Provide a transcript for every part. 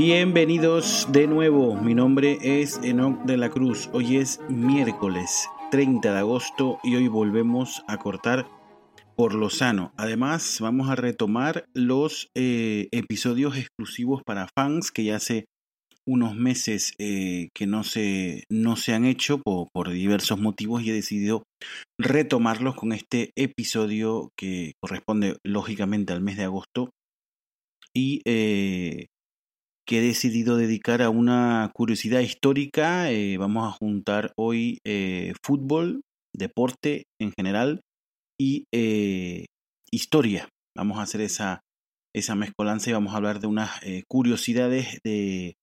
Bienvenidos de nuevo, mi nombre es Enoch de la Cruz. Hoy es miércoles 30 de agosto y hoy volvemos a cortar por lo sano. Además, vamos a retomar los eh, episodios exclusivos para fans que ya hace unos meses eh, que no se, no se han hecho por, diversos motivos y he decidido retomarlos con este episodio que corresponde lógicamente al mes de agosto y eh, que he decidido dedicar a una curiosidad histórica. Eh, vamos a juntar hoy eh, fútbol, deporte en general y eh, historia. Vamos a hacer esa, esa mezcolanza y vamos a hablar de unas curiosidades de,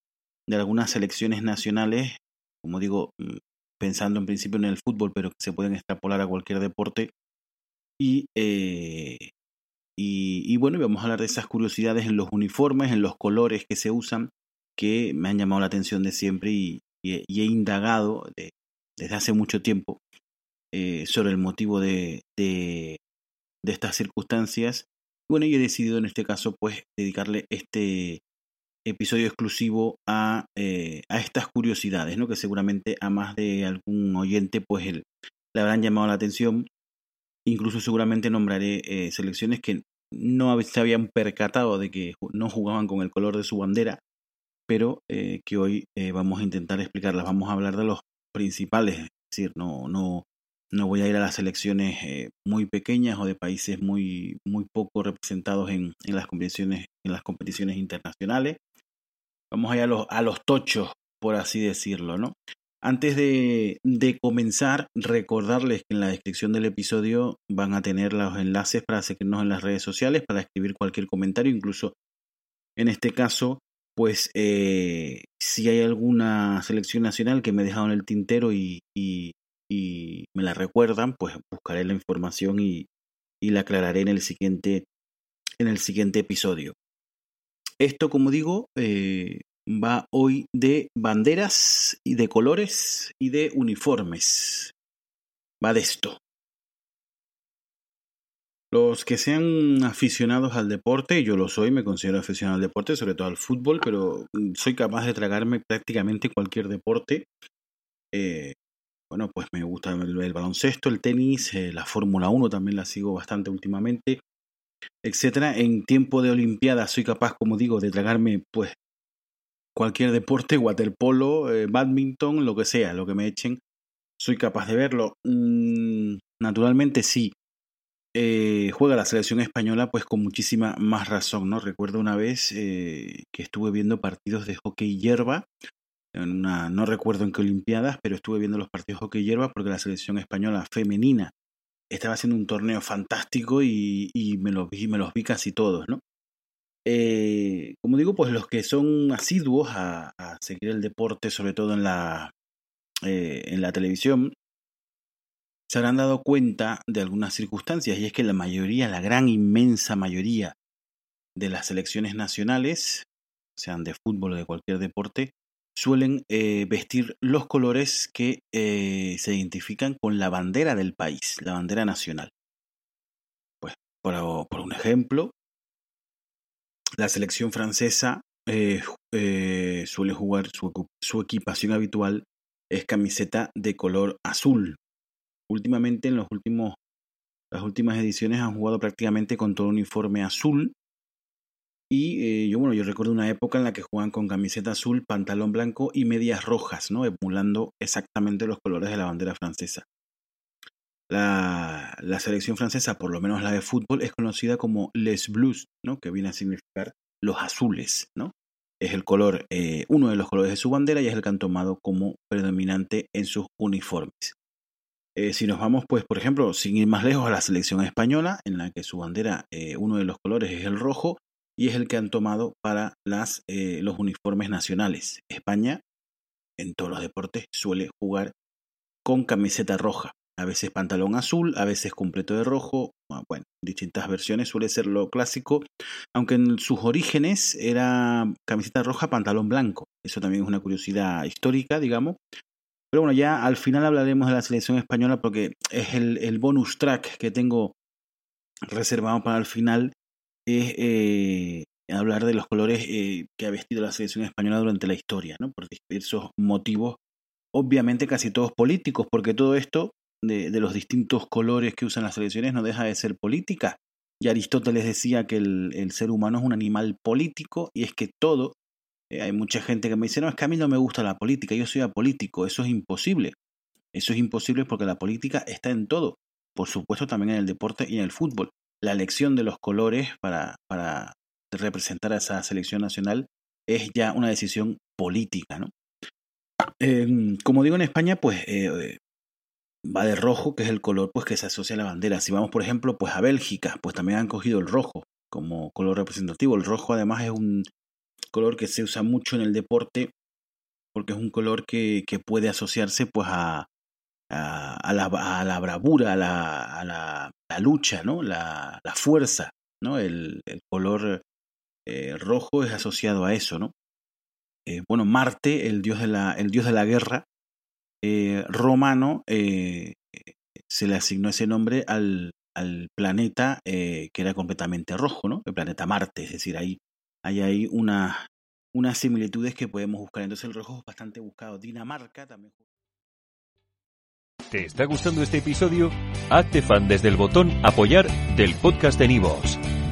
de algunas selecciones nacionales, como digo, mm, pensando en principio en el fútbol, pero que se pueden extrapolar a cualquier deporte. Y, y, y, bueno, vamos a hablar de esas curiosidades en los uniformes, en los colores que se usan, que me han llamado la atención de siempre y, he indagado de, desde hace mucho tiempo eh, sobre el motivo de, de, de estas circunstancias. Bueno, y he decidido en este caso, pues, dedicarle este episodio exclusivo a, eh, a estas curiosidades, ¿no? Que seguramente a más de algún oyente, pues, le habrán llamado la atención Incluso seguramente nombraré eh, selecciones que no se habían percatado de que no jugaban con el color de su bandera, pero eh, que hoy eh, vamos a intentar explicarlas. Vamos a hablar de los principales, es decir, no, no, no voy a ir a las selecciones muy pequeñas o de países muy, muy poco representados en, en, las competiciones, en las competiciones internacionales. Vamos a ir a los, a los tochos, por así decirlo, ¿no? Antes de, comenzar, recordarles que en la descripción del episodio van a tener los enlaces para seguirnos en las redes sociales, para escribir cualquier comentario, incluso en este caso, pues eh, si hay alguna selección nacional que me he dejado en el tintero y, me la recuerdan, pues buscaré la información y, y, la aclararé en el siguiente, en el siguiente episodio. Esto, como digo, eh, va hoy de banderas y de colores y de uniformes. Va de esto. Los que sean aficionados al deporte, yo lo soy, me considero aficionado al deporte, sobre todo al fútbol, pero soy capaz de tragarme prácticamente cualquier deporte. Eh, bueno, pues me gusta el, el baloncesto, el tenis, eh, la Fórmula 1 también la sigo bastante últimamente, etcétera. En tiempo de Olimpiadas soy capaz, como digo, de tragarme pues cualquier deporte, waterpolo, eh, badminton, lo que sea, lo que me echen, soy capaz de verlo. Mm, naturalmente sí. Eh, juega la selección española pues con muchísima más razón, ¿no? Recuerdo una vez eh, que estuve viendo partidos de hockey hierba, en una, no recuerdo en qué olimpiadas, pero estuve viendo los partidos de hockey hierba porque la selección española femenina estaba haciendo un torneo fantástico y, y me, los vi, me los vi casi todos, ¿no? Eh, como digo, pues los que son asiduos a, seguir el deporte, sobre todo en la, eh, en la televisión, se habrán dado cuenta de algunas circunstancias, y es que la mayoría, la gran inmensa mayoría de las selecciones nacionales, sean de fútbol o de cualquier deporte, suelen eh, vestir los colores que se identifican con la bandera del país, la bandera nacional. Pues, por un ejemplo, la selección francesa eh, eh, suele jugar su, equipación habitual es camiseta de color azul. Últimamente, en los últimos, las últimas ediciones han jugado prácticamente con todo uniforme azul. Y eh, yo, bueno, yo recuerdo una época en la que jugaban con camiseta azul, pantalón blanco y medias rojas, ¿no? Emulando exactamente los colores de la bandera francesa. La, selección francesa, por lo menos la de fútbol, es conocida como les bleus, ¿no? que viene a significar los azules. ¿no? Es el color, eh, uno de los colores de su bandera y es el que han tomado como predominante en sus uniformes. Eh, si nos vamos, pues, por ejemplo, sin ir más lejos a la selección española, en la que su bandera, eh, uno de los colores es el rojo y es el que han tomado para las, los uniformes nacionales. España, en todos los deportes, suele jugar con camiseta roja a veces pantalón azul, a veces completo de rojo, ah, bueno, distintas versiones suele ser lo clásico, aunque en sus orígenes era camiseta roja, pantalón blanco, eso también es una curiosidad histórica, digamos. Pero bueno, ya al final hablaremos de la selección española porque es el, el bonus track que tengo reservado para el final, es eh, hablar de los colores eh, que ha vestido la selección española durante la historia, ¿no? por diversos motivos, obviamente casi todos políticos, porque todo esto de, los distintos colores que usan las selecciones no deja de ser política. Y Aristóteles decía que el, ser humano es un animal político y es que todo, eh, hay mucha gente que me dice, no, es que a mí no me gusta la política, yo soy apolítico, eso es imposible. Eso es imposible porque la política está en todo, por supuesto también en el deporte y en el fútbol. La elección de los colores para, para representar a esa selección nacional es ya una decisión política, ¿no? Em, como digo en España, pues eh, va de rojo, que es el color pues que se asocia a la bandera. Si vamos, por ejemplo, pues a Bélgica, pues también han cogido el rojo como color representativo. El rojo además es un color que se usa mucho en el deporte porque es un color que, puede asociarse pues a, a, la, a la, bravura, a la, a la, lucha, ¿no? La, fuerza, ¿no? El, color eh, rojo es asociado a eso, ¿no? Eh, bueno, Marte, el dios de la, el dios de la guerra, eh, romano eh, se le asignó ese nombre al, planeta eh, que era completamente rojo, ¿no? El planeta Marte, es decir, ahí hay ahí una, unas similitudes que podemos buscar. Entonces el rojo es bastante buscado. Dinamarca también. ¿Te está gustando este episodio? Hazte fan desde el botón apoyar del podcast de Nivos.